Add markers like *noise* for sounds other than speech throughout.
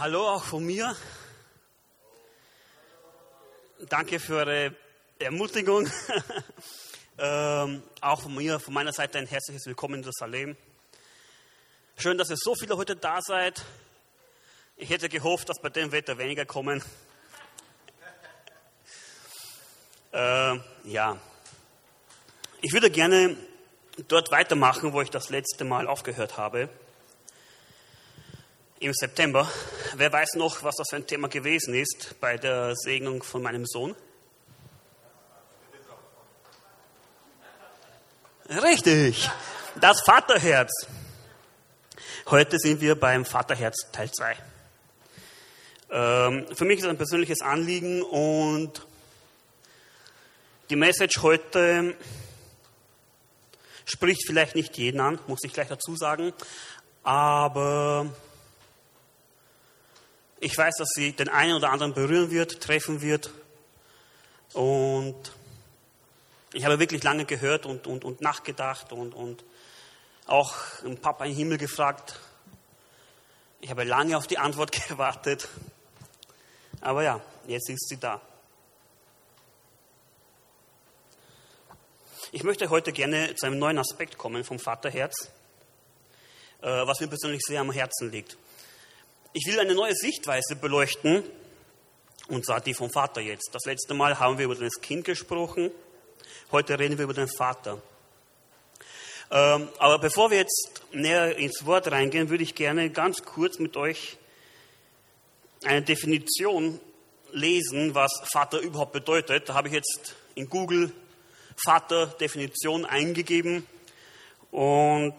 Hallo auch von mir. Danke für eure Ermutigung. *laughs* ähm, auch von mir, von meiner Seite ein herzliches Willkommen in Jerusalem. Schön, dass ihr so viele heute da seid. Ich hätte gehofft, dass bei dem Wetter weniger kommen. äh, ja, ich würde gerne dort weitermachen, wo ich das letzte Mal aufgehört habe. Im September. Wer weiß noch, was das für ein Thema gewesen ist bei der Segnung von meinem Sohn? Richtig, das Vaterherz. Heute sind wir beim Vaterherz Teil 2. Ähm, für mich ist es ein persönliches Anliegen und die Message heute Spricht vielleicht nicht jeden an, muss ich gleich dazu sagen, aber ich weiß, dass sie den einen oder anderen berühren wird, treffen wird. Und ich habe wirklich lange gehört und, und, und nachgedacht und, und auch den Papa im Himmel gefragt. Ich habe lange auf die Antwort *laughs* gewartet. Aber ja, jetzt ist sie da. Ich möchte heute gerne zu einem neuen Aspekt kommen vom Vaterherz, äh, was mir persönlich sehr am Herzen liegt. Ich will eine neue Sichtweise beleuchten, und zwar die vom Vater jetzt. Das letzte Mal haben wir über das Kind gesprochen, heute reden wir über den Vater. Ähm, aber bevor wir jetzt näher ins Wort reingehen, würde ich gerne ganz kurz mit euch eine Definition lesen, was Vater überhaupt bedeutet. Da habe ich jetzt in Google Vater-Definition eingegeben und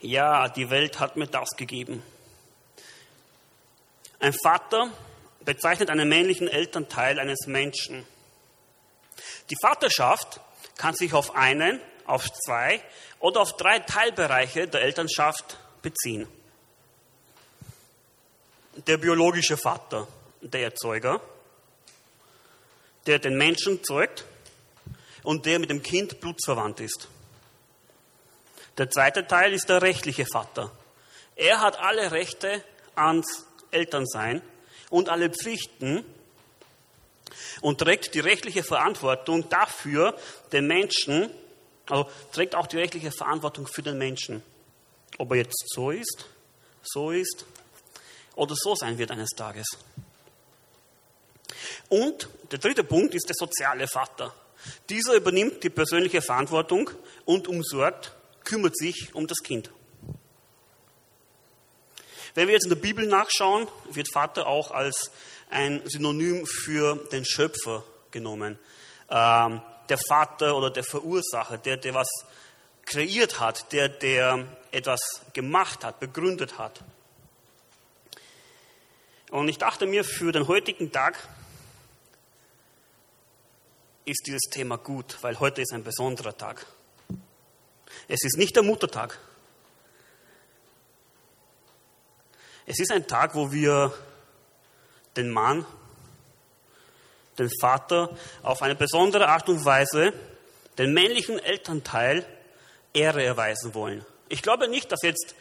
ja, die Welt hat mir das gegeben. Ein Vater bezeichnet einen männlichen Elternteil eines Menschen. Die Vaterschaft kann sich auf einen, auf zwei oder auf drei Teilbereiche der Elternschaft beziehen. Der biologische Vater, der Erzeuger, der den Menschen zeugt und der mit dem Kind blutsverwandt ist. Der zweite Teil ist der rechtliche Vater. Er hat alle Rechte ans Elternsein und alle Pflichten und trägt die rechtliche Verantwortung dafür, den Menschen, also trägt auch die rechtliche Verantwortung für den Menschen. Ob er jetzt so ist, so ist oder so sein wird eines Tages. Und der dritte Punkt ist der soziale Vater. Dieser übernimmt die persönliche Verantwortung und umsorgt, kümmert sich um das Kind. Wenn wir jetzt in der Bibel nachschauen, wird Vater auch als ein Synonym für den Schöpfer genommen. Ähm, der Vater oder der Verursacher, der, der was kreiert hat, der, der etwas gemacht hat, begründet hat. Und ich dachte mir, für den heutigen Tag ist dieses Thema gut, weil heute ist ein besonderer Tag. Es ist nicht der Muttertag. Es ist ein Tag, wo wir den Mann, den Vater auf eine besondere Art und Weise, den männlichen Elternteil Ehre erweisen wollen. Ich glaube nicht, dass jetzt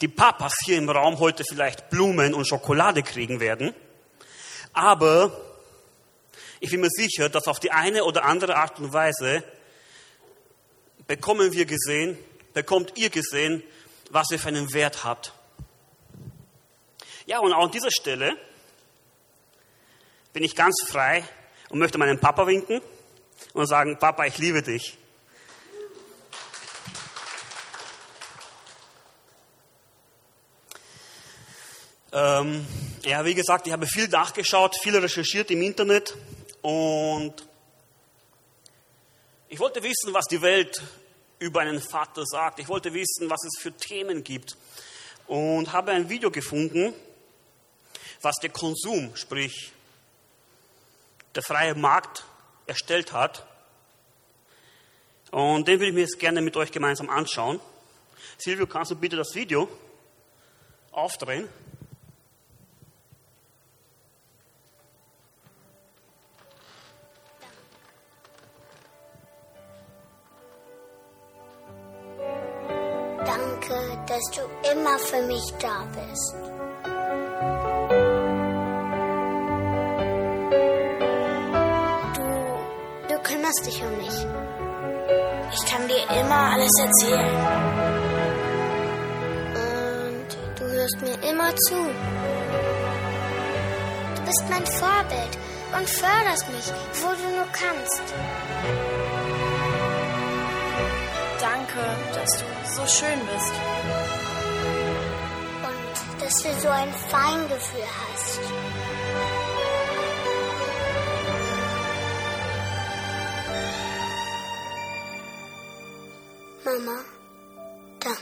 die Papas hier im Raum heute vielleicht Blumen und Schokolade kriegen werden, aber ich bin mir sicher, dass auf die eine oder andere Art und Weise bekommen wir gesehen, bekommt ihr gesehen, was ihr für einen Wert habt. Ja, und auch an dieser Stelle bin ich ganz frei und möchte meinen Papa winken und sagen, Papa, ich liebe dich. Ähm, ja, wie gesagt, ich habe viel nachgeschaut, viel recherchiert im Internet und ich wollte wissen, was die Welt über einen Vater sagt. Ich wollte wissen, was es für Themen gibt. Und habe ein Video gefunden, was der Konsum, sprich der freie Markt, erstellt hat. Und den würde ich mir jetzt gerne mit euch gemeinsam anschauen. Silvio, kannst du bitte das Video aufdrehen? Dass du immer für mich da bist. Du, du kümmerst dich um mich. Ich kann dir immer alles erzählen. Und du hörst mir immer zu. Du bist mein Vorbild und förderst mich, wo du nur kannst. Danke, dass du so schön bist. Dass du so ein Feingefühl hast. Mama, danke,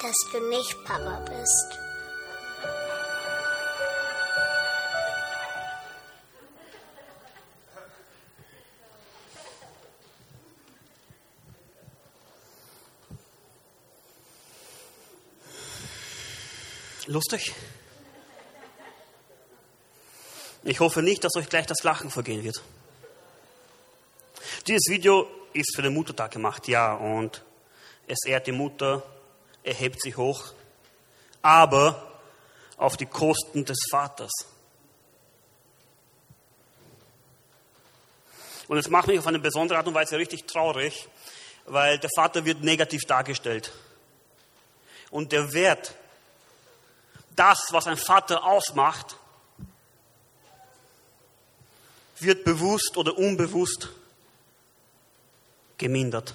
dass du nicht Papa bist. Lustig? Ich hoffe nicht, dass euch gleich das Lachen vergehen wird. Dieses Video ist für den Muttertag gemacht, ja, und es ehrt die Mutter, er hebt sie hoch, aber auf die Kosten des Vaters. Und es macht mich auf eine besondere Art und Weise richtig traurig, weil der Vater wird negativ dargestellt. Und der Wert das, was ein Vater ausmacht, wird bewusst oder unbewusst gemindert.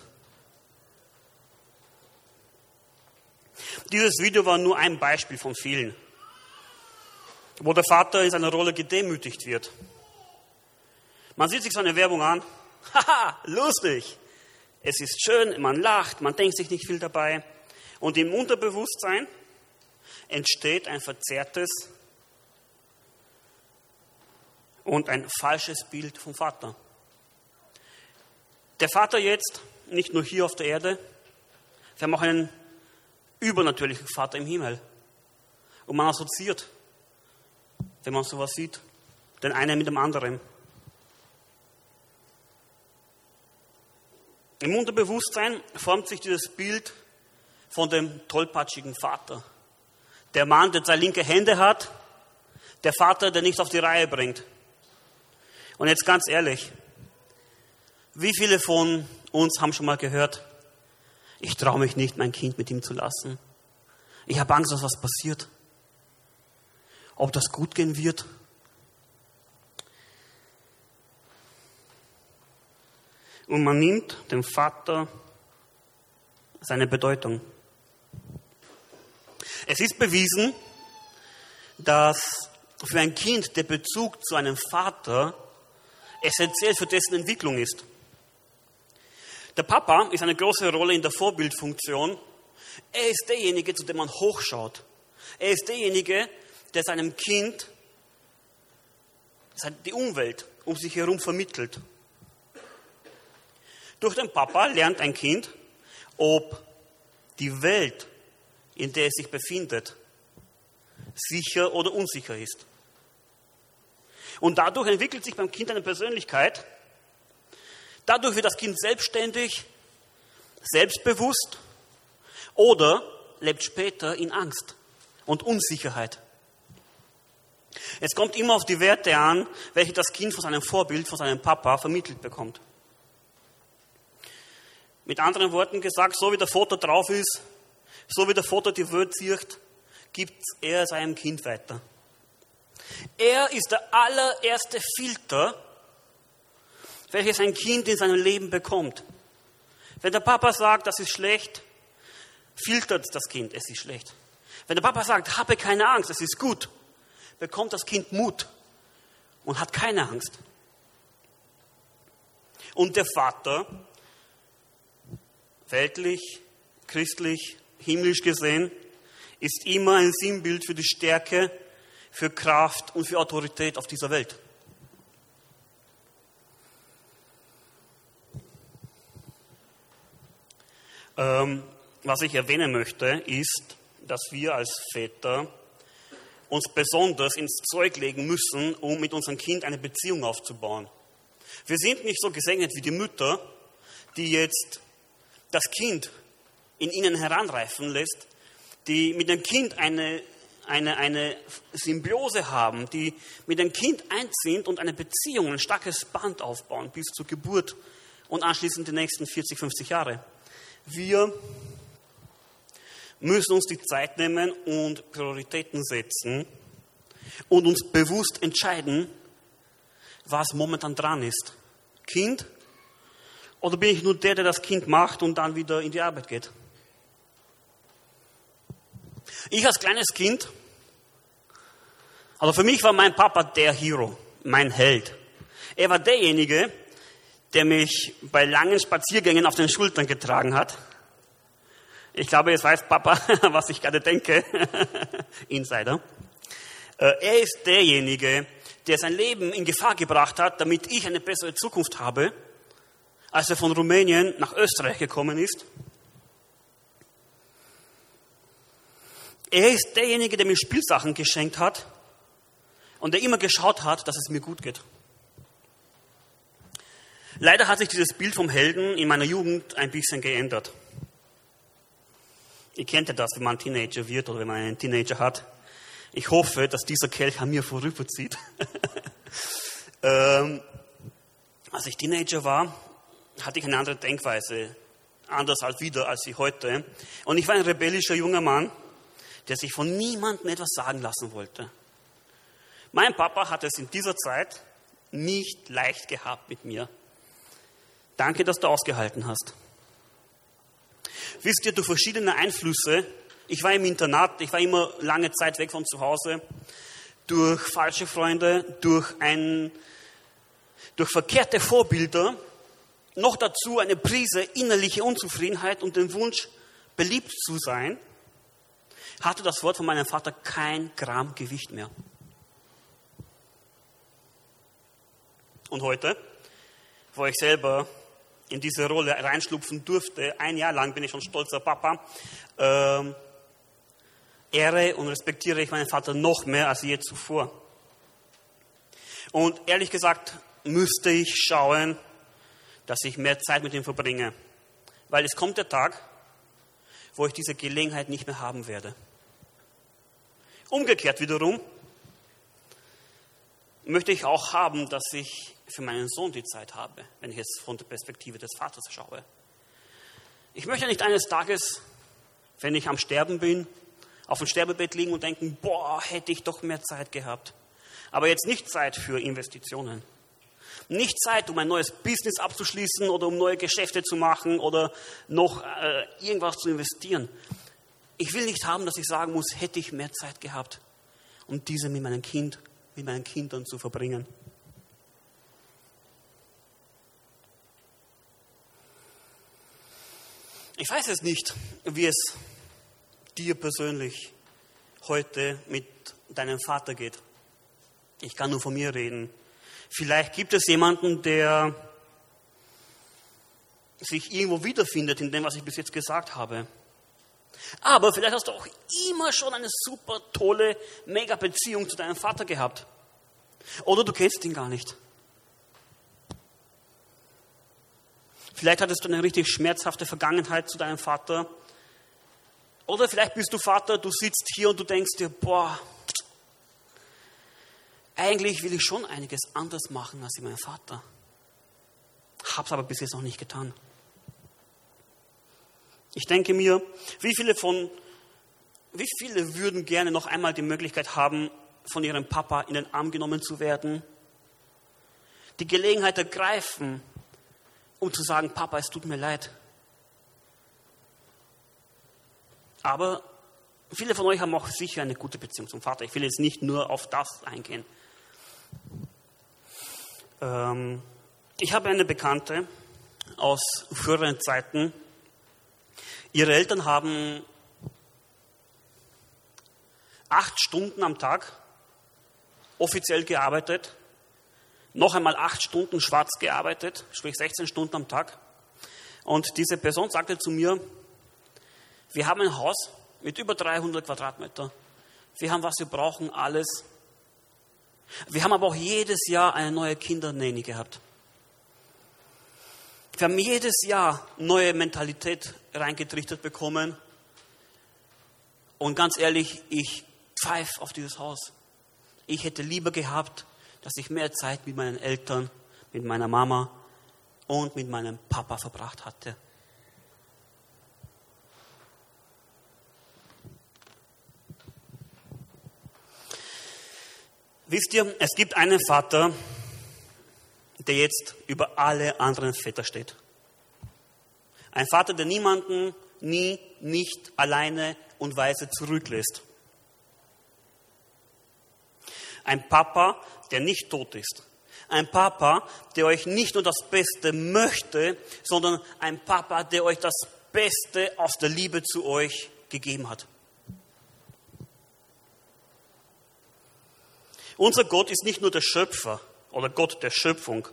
Dieses Video war nur ein Beispiel von vielen, wo der Vater in seiner Rolle gedemütigt wird. Man sieht sich so eine Werbung an, *laughs* haha, lustig, es ist schön, man lacht, man denkt sich nicht viel dabei. Und im Unterbewusstsein entsteht ein verzerrtes und ein falsches Bild vom Vater. Der Vater jetzt, nicht nur hier auf der Erde, wir haben auch einen übernatürlichen Vater im Himmel. Und man assoziiert, wenn man sowas sieht, den einen mit dem anderen. Im Unterbewusstsein formt sich dieses Bild von dem tollpatschigen Vater. Der Mann, der zwei linke Hände hat, der Vater, der nichts auf die Reihe bringt. Und jetzt ganz ehrlich, wie viele von uns haben schon mal gehört, ich traue mich nicht, mein Kind mit ihm zu lassen. Ich habe Angst, dass was passiert. Ob das gut gehen wird. Und man nimmt dem Vater seine Bedeutung. Es ist bewiesen, dass für ein Kind der Bezug zu einem Vater essentiell für dessen Entwicklung ist. Der Papa ist eine große Rolle in der Vorbildfunktion. Er ist derjenige, zu dem man hochschaut. Er ist derjenige, der seinem Kind die Umwelt um sich herum vermittelt. Durch den Papa lernt ein Kind, ob die Welt in der es sich befindet, sicher oder unsicher ist. Und dadurch entwickelt sich beim Kind eine Persönlichkeit. Dadurch wird das Kind selbstständig, selbstbewusst oder lebt später in Angst und Unsicherheit. Es kommt immer auf die Werte an, welche das Kind von seinem Vorbild, von seinem Papa vermittelt bekommt. Mit anderen Worten gesagt, so wie der Vater drauf ist, so wie der Vater die Welt sieht, gibt er seinem Kind weiter. Er ist der allererste Filter, welches ein Kind in seinem Leben bekommt. Wenn der Papa sagt, das ist schlecht, filtert das Kind, es ist schlecht. Wenn der Papa sagt, habe keine Angst, es ist gut, bekommt das Kind Mut und hat keine Angst. Und der Vater, weltlich, christlich, himmlisch gesehen, ist immer ein Sinnbild für die Stärke, für Kraft und für Autorität auf dieser Welt. Ähm, was ich erwähnen möchte, ist, dass wir als Väter uns besonders ins Zeug legen müssen, um mit unserem Kind eine Beziehung aufzubauen. Wir sind nicht so gesegnet wie die Mütter, die jetzt das Kind in ihnen heranreifen lässt, die mit dem Kind eine, eine, eine Symbiose haben, die mit dem Kind eins sind und eine Beziehung, ein starkes Band aufbauen bis zur Geburt und anschließend die nächsten 40, 50 Jahre. Wir müssen uns die Zeit nehmen und Prioritäten setzen und uns bewusst entscheiden, was momentan dran ist. Kind oder bin ich nur der, der das Kind macht und dann wieder in die Arbeit geht? Ich als kleines Kind, also für mich war mein Papa der Hero, mein Held. Er war derjenige, der mich bei langen Spaziergängen auf den Schultern getragen hat. Ich glaube, jetzt weiß Papa, *laughs* was ich gerade denke. *laughs* Insider. Äh, er ist derjenige, der sein Leben in Gefahr gebracht hat, damit ich eine bessere Zukunft habe als er von Rumänien nach Österreich gekommen ist. Er ist derjenige, der mir Spielsachen geschenkt hat und der immer geschaut hat, dass es mir gut geht. Leider hat sich dieses Bild vom Helden in meiner Jugend ein bisschen geändert. Ihr kennt ja das, wenn man Teenager wird oder wenn man einen Teenager hat. Ich hoffe, dass dieser Kelch an mir vorüberzieht. *laughs* ähm, als ich Teenager war, hatte ich eine andere Denkweise, anders als wieder als ich heute. Und ich war ein rebellischer junger Mann, der sich von niemandem etwas sagen lassen wollte. Mein Papa hat es in dieser Zeit nicht leicht gehabt mit mir. Danke, dass du ausgehalten hast. Wisst ihr, durch verschiedene Einflüsse, ich war im Internat, ich war immer lange Zeit weg von zu Hause, durch falsche Freunde, durch, ein, durch verkehrte Vorbilder, noch dazu eine Prise innerliche Unzufriedenheit und den Wunsch, beliebt zu sein, hatte das Wort von meinem Vater kein Gramm Gewicht mehr. Und heute, wo ich selber in diese Rolle reinschlupfen durfte, ein Jahr lang bin ich schon stolzer Papa, äh, ehre und respektiere ich meinen Vater noch mehr als je zuvor. Und ehrlich gesagt müsste ich schauen, dass ich mehr Zeit mit ihm verbringe. Weil es kommt der Tag, wo ich diese Gelegenheit nicht mehr haben werde. Umgekehrt wiederum möchte ich auch haben, dass ich für meinen Sohn die Zeit habe, wenn ich jetzt von der Perspektive des Vaters schaue. Ich möchte nicht eines Tages, wenn ich am Sterben bin, auf dem Sterbebett liegen und denken, boah, hätte ich doch mehr Zeit gehabt. Aber jetzt nicht Zeit für Investitionen. Nicht Zeit, um ein neues Business abzuschließen oder um neue Geschäfte zu machen oder noch äh, irgendwas zu investieren. Ich will nicht haben, dass ich sagen muss, hätte ich mehr Zeit gehabt, um diese mit meinem Kind, mit meinen Kindern zu verbringen. Ich weiß es nicht, wie es dir persönlich heute mit deinem Vater geht. Ich kann nur von mir reden. Vielleicht gibt es jemanden, der sich irgendwo wiederfindet in dem, was ich bis jetzt gesagt habe. Aber vielleicht hast du auch immer schon eine super tolle, mega Beziehung zu deinem Vater gehabt. Oder du kennst ihn gar nicht. Vielleicht hattest du eine richtig schmerzhafte Vergangenheit zu deinem Vater. Oder vielleicht bist du Vater, du sitzt hier und du denkst dir, boah, eigentlich will ich schon einiges anders machen als mein Vater. Hab's aber bis jetzt noch nicht getan. Ich denke mir, wie viele von, wie viele würden gerne noch einmal die Möglichkeit haben, von ihrem Papa in den Arm genommen zu werden? Die Gelegenheit ergreifen, um zu sagen, Papa, es tut mir leid. Aber viele von euch haben auch sicher eine gute Beziehung zum Vater. Ich will jetzt nicht nur auf das eingehen. Ähm, ich habe eine Bekannte aus früheren Zeiten. Ihre Eltern haben acht Stunden am Tag offiziell gearbeitet, noch einmal acht Stunden schwarz gearbeitet, sprich 16 Stunden am Tag. Und diese Person sagte zu mir, wir haben ein Haus mit über 300 Quadratmeter. Wir haben, was wir brauchen, alles. Wir haben aber auch jedes Jahr eine neue Kindernähne gehabt. Wir haben jedes Jahr neue Mentalität reingetrichtert bekommen. Und ganz ehrlich, ich pfeife auf dieses Haus. Ich hätte lieber gehabt, dass ich mehr Zeit mit meinen Eltern, mit meiner Mama und mit meinem Papa verbracht hatte. Wisst ihr, es gibt einen Vater, der jetzt über alle anderen Väter steht. Ein Vater, der niemanden nie, nicht alleine und weise zurücklässt. Ein Papa, der nicht tot ist. Ein Papa, der euch nicht nur das Beste möchte, sondern ein Papa, der euch das Beste aus der Liebe zu euch gegeben hat. Unser Gott ist nicht nur der Schöpfer oder Gott der Schöpfung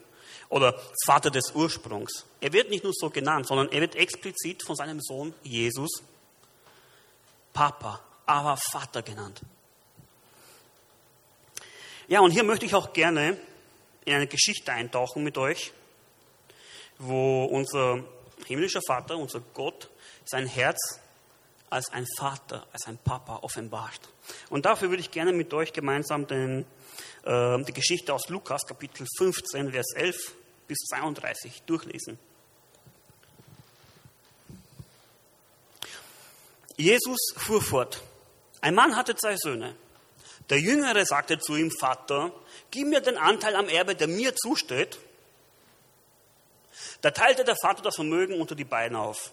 oder Vater des Ursprungs. Er wird nicht nur so genannt, sondern er wird explizit von seinem Sohn Jesus Papa, aber Vater genannt. Ja, und hier möchte ich auch gerne in eine Geschichte eintauchen mit euch, wo unser himmlischer Vater, unser Gott, sein Herz als ein Vater, als ein Papa offenbart. Und dafür würde ich gerne mit euch gemeinsam den, äh, die Geschichte aus Lukas, Kapitel 15, Vers 11 bis 32 durchlesen. Jesus fuhr fort. Ein Mann hatte zwei Söhne. Der Jüngere sagte zu ihm, Vater, gib mir den Anteil am Erbe, der mir zusteht. Da teilte der Vater das Vermögen unter die beiden auf.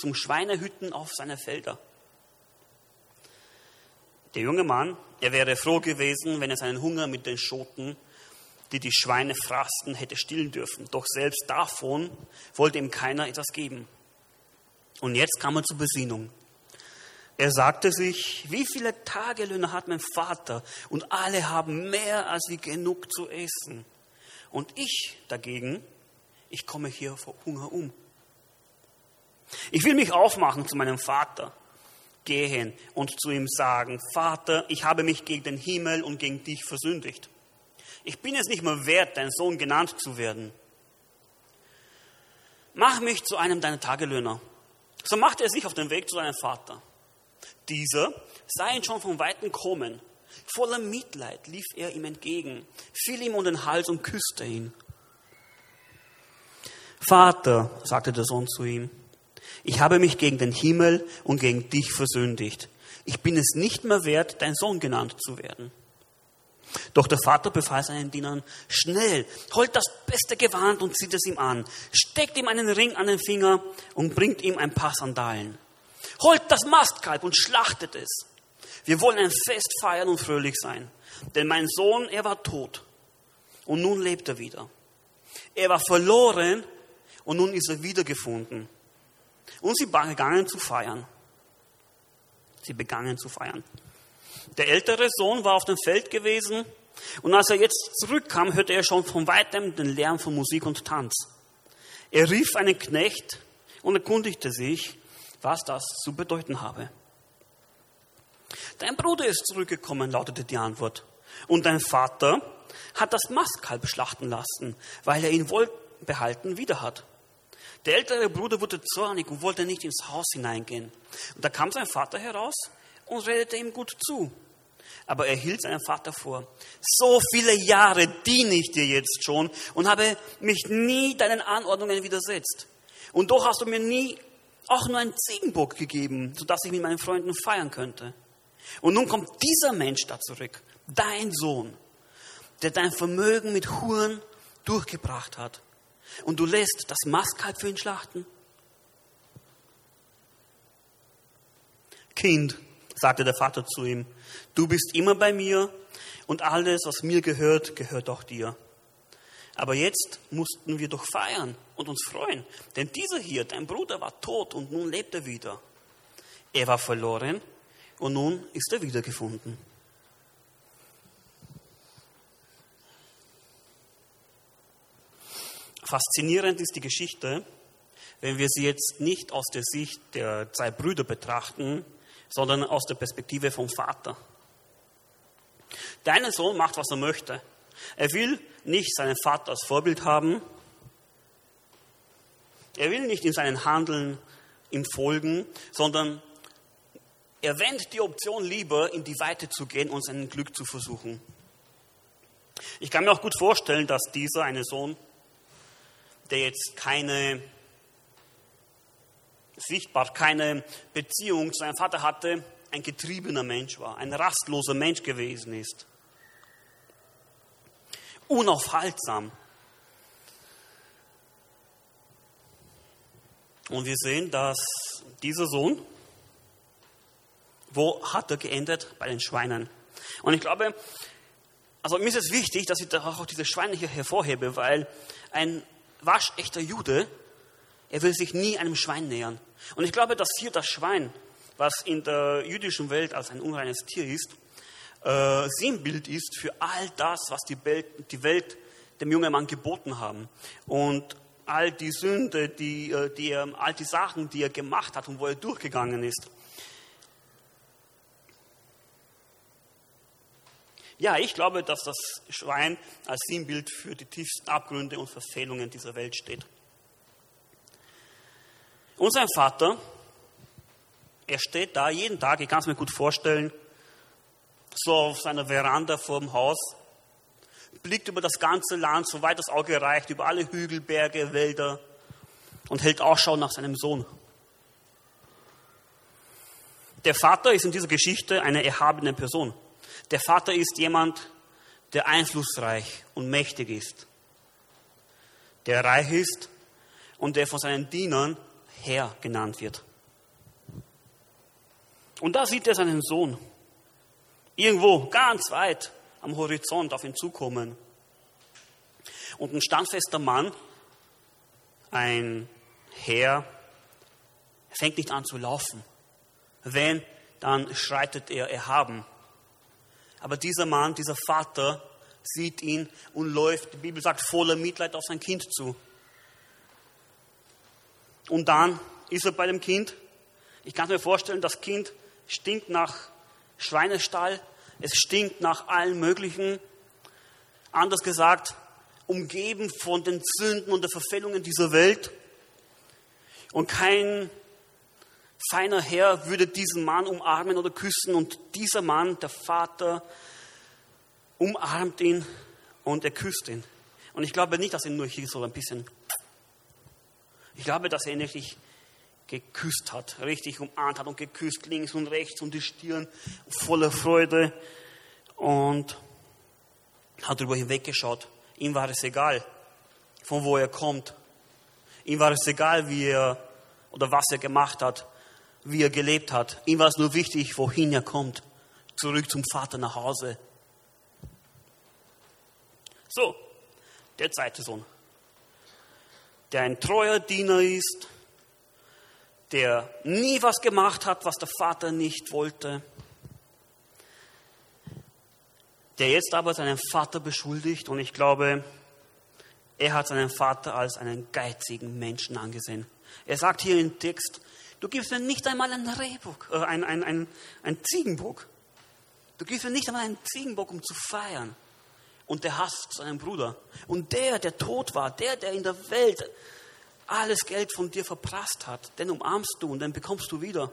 zum Schweinehütten auf seine Felder. Der junge Mann, er wäre froh gewesen, wenn er seinen Hunger mit den Schoten, die die Schweine fraßen, hätte stillen dürfen. Doch selbst davon wollte ihm keiner etwas geben. Und jetzt kam er zur Besinnung. Er sagte sich, wie viele Tagelöhne hat mein Vater und alle haben mehr als wie genug zu essen. Und ich dagegen, ich komme hier vor Hunger um. Ich will mich aufmachen zu meinem Vater, gehen und zu ihm sagen, Vater, ich habe mich gegen den Himmel und gegen dich versündigt. Ich bin es nicht mehr wert, dein Sohn genannt zu werden. Mach mich zu einem deiner Tagelöhner. So machte er sich auf den Weg zu seinem Vater. Dieser sah ihn schon von Weitem kommen. Voller Mitleid lief er ihm entgegen, fiel ihm um den Hals und küsste ihn. Vater, sagte der Sohn zu ihm, ich habe mich gegen den Himmel und gegen dich versündigt. Ich bin es nicht mehr wert, dein Sohn genannt zu werden. Doch der Vater befahl seinen Dienern, schnell, holt das beste Gewand und zieht es ihm an, steckt ihm einen Ring an den Finger und bringt ihm ein paar Sandalen. Holt das Mastkalb und schlachtet es. Wir wollen ein Fest feiern und fröhlich sein. Denn mein Sohn, er war tot und nun lebt er wieder. Er war verloren und nun ist er wiedergefunden. Und sie begannen zu feiern. Sie begannen zu feiern. Der ältere Sohn war auf dem Feld gewesen und als er jetzt zurückkam, hörte er schon von weitem den Lärm von Musik und Tanz. Er rief einen Knecht und erkundigte sich, was das zu bedeuten habe. Dein Bruder ist zurückgekommen, lautete die Antwort. Und dein Vater hat das Mastkalb schlachten lassen, weil er ihn wohlbehalten wieder hat. Der ältere Bruder wurde zornig und wollte nicht ins Haus hineingehen. Und da kam sein Vater heraus und redete ihm gut zu. Aber er hielt seinen Vater vor. So viele Jahre diene ich dir jetzt schon und habe mich nie deinen Anordnungen widersetzt. Und doch hast du mir nie auch nur einen Ziegenbock gegeben, sodass ich mit meinen Freunden feiern könnte. Und nun kommt dieser Mensch da zurück, dein Sohn, der dein Vermögen mit Huren durchgebracht hat und du lässt das Mastkalb für ihn schlachten? Kind, sagte der Vater zu ihm, du bist immer bei mir und alles, was mir gehört, gehört auch dir. Aber jetzt mussten wir doch feiern und uns freuen. Denn dieser hier, dein Bruder, war tot und nun lebt er wieder. Er war verloren und nun ist er wiedergefunden. Faszinierend ist die Geschichte, wenn wir sie jetzt nicht aus der Sicht der zwei Brüder betrachten, sondern aus der Perspektive vom Vater. Dein Sohn macht, was er möchte. Er will nicht seinen Vater als Vorbild haben. Er will nicht in seinen Handeln ihm folgen, sondern er wendet die Option lieber, in die Weite zu gehen und sein Glück zu versuchen. Ich kann mir auch gut vorstellen, dass dieser eine Sohn, der jetzt keine sichtbar keine Beziehung zu seinem Vater hatte, ein getriebener Mensch war, ein rastloser Mensch gewesen ist. Unaufhaltsam. Und wir sehen, dass dieser Sohn, wo hat er geendet? Bei den Schweinen. Und ich glaube, also mir ist es wichtig, dass ich auch diese Schweine hier hervorhebe, weil ein waschechter Jude, er will sich nie einem Schwein nähern. Und ich glaube, dass hier das Schwein, was in der jüdischen Welt als ein unreines Tier ist, äh, Sinnbild ist für all das, was die Welt, die Welt dem jungen Mann geboten haben. Und all die Sünde, die, äh, die all die Sachen, die er gemacht hat und wo er durchgegangen ist. Ja, ich glaube, dass das Schwein als Sinnbild für die tiefsten Abgründe und Verfehlungen dieser Welt steht. Und sein Vater, er steht da jeden Tag, ich kann es mir gut vorstellen, so auf seiner Veranda vor dem Haus, blickt über das ganze Land, soweit das Auge reicht, über alle Hügel, Berge, Wälder und hält Ausschau nach seinem Sohn. Der Vater ist in dieser Geschichte eine erhabene Person. Der Vater ist jemand, der einflussreich und mächtig ist, der reich ist und der von seinen Dienern Herr genannt wird. Und da sieht er seinen Sohn irgendwo ganz weit am Horizont auf ihn zukommen. Und ein standfester Mann, ein Herr, fängt nicht an zu laufen. Wenn, dann schreitet er erhaben. Aber dieser Mann, dieser Vater, sieht ihn und läuft, die Bibel sagt, voller Mitleid auf sein Kind zu. Und dann ist er bei dem Kind. Ich kann mir vorstellen, das Kind stinkt nach Schweinestall, es stinkt nach allen möglichen. Anders gesagt, umgeben von den Sünden und den Verfehlungen dieser Welt. Und kein feiner Herr würde diesen Mann umarmen oder küssen. Und dieser Mann, der Vater, umarmt ihn und er küsst ihn. Und ich glaube nicht, dass er nur hier so ein bisschen ich glaube, dass er ihn richtig geküsst hat, richtig umarmt hat und geküsst links und rechts und die Stirn voller Freude und hat darüber hinweggeschaut. Ihm war es egal, von wo er kommt. Ihm war es egal, wie er oder was er gemacht hat, wie er gelebt hat. Ihm war es nur wichtig, wohin er kommt. Zurück zum Vater nach Hause. So, der zweite Sohn der ein treuer Diener ist, der nie was gemacht hat, was der Vater nicht wollte, der jetzt aber seinen Vater beschuldigt und ich glaube, er hat seinen Vater als einen geizigen Menschen angesehen. Er sagt hier im Text, du gibst mir nicht einmal einen Rehbock, äh, ein, ein, ein, ein Ziegenbock. Du gibst mir nicht einmal einen Ziegenbock, um zu feiern und der hasst seinen Bruder. Und der, der tot war, der, der in der Welt alles Geld von dir verprasst hat, den umarmst du und den bekommst du wieder.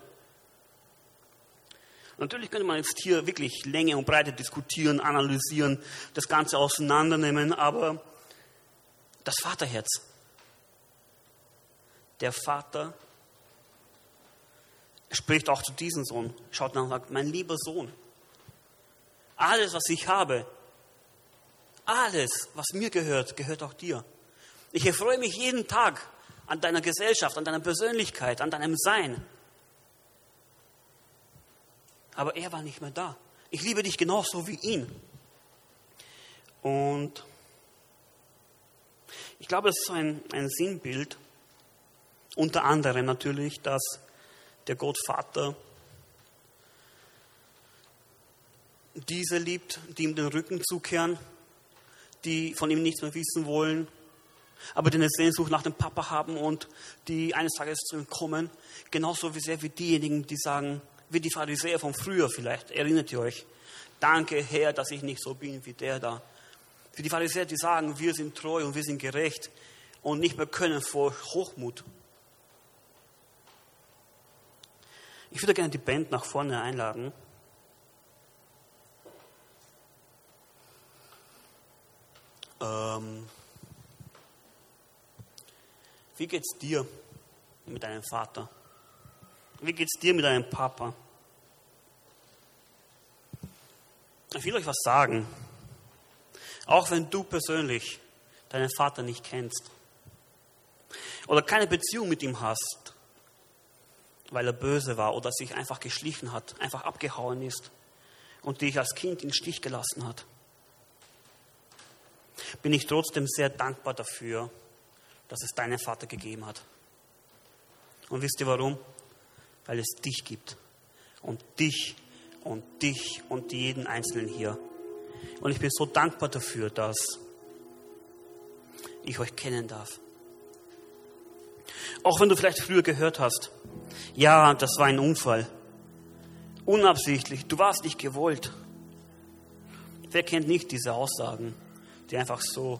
Natürlich könnte man jetzt hier wirklich Länge und Breite diskutieren, analysieren, das Ganze auseinandernehmen, aber das Vaterherz, der Vater spricht auch zu diesem Sohn, schaut nach und sagt, mein lieber Sohn, alles, was ich habe, alles, was mir gehört, gehört auch dir. Ich erfreue mich jeden Tag an deiner Gesellschaft, an deiner Persönlichkeit, an deinem Sein. Aber er war nicht mehr da. Ich liebe dich genauso wie ihn. Und Ich glaube, es ist so ein, ein Sinnbild, unter anderem natürlich, dass der Gott Vater diese liebt, die ihm den Rücken zukehren, die von ihm nichts mehr wissen wollen, aber die eine Sehnsucht nach dem Papa haben und die eines Tages zu ihm kommen, genauso wie sehr wie diejenigen, die sagen, wie die Pharisäer von früher vielleicht, erinnert ihr euch, danke Herr, dass ich nicht so bin wie der da. Für die Pharisäer, die sagen, wir sind treu und wir sind gerecht und nicht mehr können vor Hochmut. Ich würde gerne die Band nach vorne einladen. Ähm, wie geht's dir mit deinem Vater? Wie geht's dir mit deinem Papa? Ich will euch was sagen. Auch wenn du persönlich deinen Vater nicht kennst oder keine Beziehung mit ihm hast, weil er böse war oder sich einfach geschlichen hat, einfach abgehauen ist und dich als Kind in den Stich gelassen hat, bin ich trotzdem sehr dankbar dafür, dass es deinen Vater gegeben hat. Und wisst ihr warum? Weil es dich gibt. Und dich und dich und jeden Einzelnen hier. Und ich bin so dankbar dafür, dass ich euch kennen darf. Auch wenn du vielleicht früher gehört hast, ja, das war ein Unfall. Unabsichtlich, du warst nicht gewollt. Wer kennt nicht diese Aussagen, die einfach so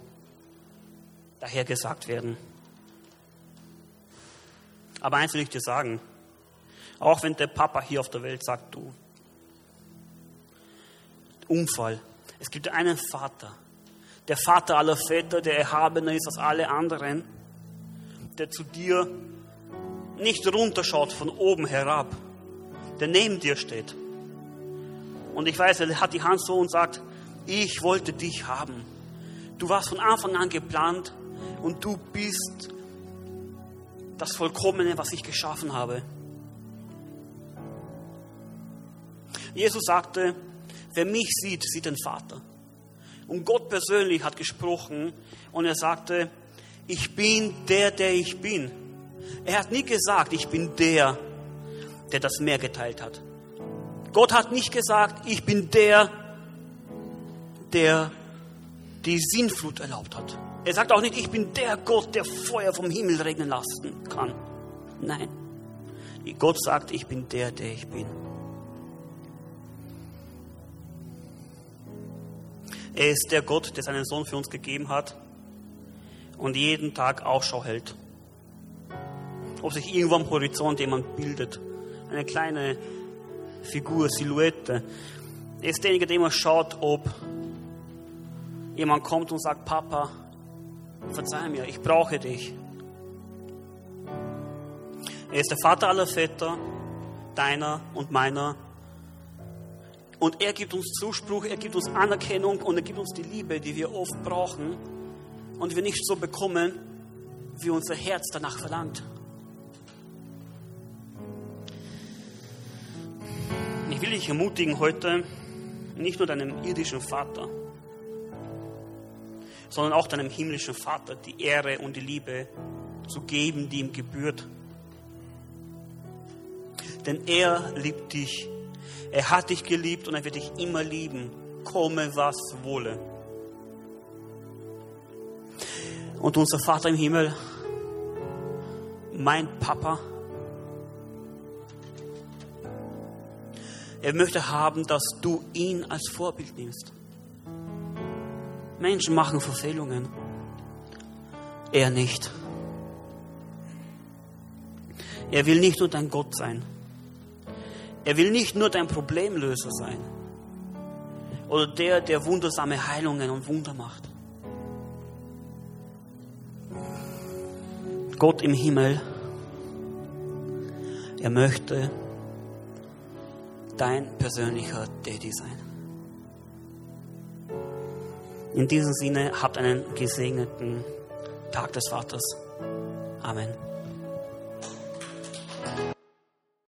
dahergesagt werden? Aber eins will ich dir sagen, auch wenn der Papa hier auf der Welt sagt, du, Unfall, es gibt einen Vater, der Vater aller Väter, der erhabener ist als alle anderen, der zu dir nicht runterschaut von oben herab, der neben dir steht. Und ich weiß, er hat die Hand so und sagt, ich wollte dich haben. Du warst von Anfang an geplant und du bist das Vollkommene, was ich geschaffen habe. Jesus sagte, wer mich sieht, sieht den Vater. Und Gott persönlich hat gesprochen und er sagte, ich bin der, der ich bin. Er hat nie gesagt, ich bin der, der das Meer geteilt hat. Gott hat nicht gesagt, ich bin der, der die Sinnflut erlaubt hat. Er sagt auch nicht, ich bin der Gott, der Feuer vom Himmel regnen lassen kann. Nein. Gott sagt, ich bin der, der ich bin. Er ist der Gott, der seinen Sohn für uns gegeben hat und jeden Tag Ausschau hält. Ob sich irgendwo am Horizont jemand bildet, eine kleine Figur, Silhouette. Er ist derjenige, der immer schaut, ob jemand kommt und sagt, Papa, verzeih mir, ich brauche dich. Er ist der Vater aller Väter, deiner und meiner. Und er gibt uns Zuspruch, er gibt uns Anerkennung und er gibt uns die Liebe, die wir oft brauchen und wir nicht so bekommen, wie unser Herz danach verlangt. Ich will dich ermutigen heute, nicht nur deinem irdischen Vater, sondern auch deinem himmlischen Vater die Ehre und die Liebe zu geben, die ihm gebührt. Denn er liebt dich. Er hat dich geliebt und er wird dich immer lieben, komme was wolle. Und unser Vater im Himmel, mein Papa, er möchte haben, dass du ihn als Vorbild nimmst. Menschen machen Verfehlungen. Er nicht. Er will nicht nur dein Gott sein. Er will nicht nur dein Problemlöser sein. Oder der, der wundersame Heilungen und Wunder macht. Gott im Himmel, er möchte dein persönlicher Daddy sein. In diesem Sinne, habt einen gesegneten Tag des Vaters. Amen.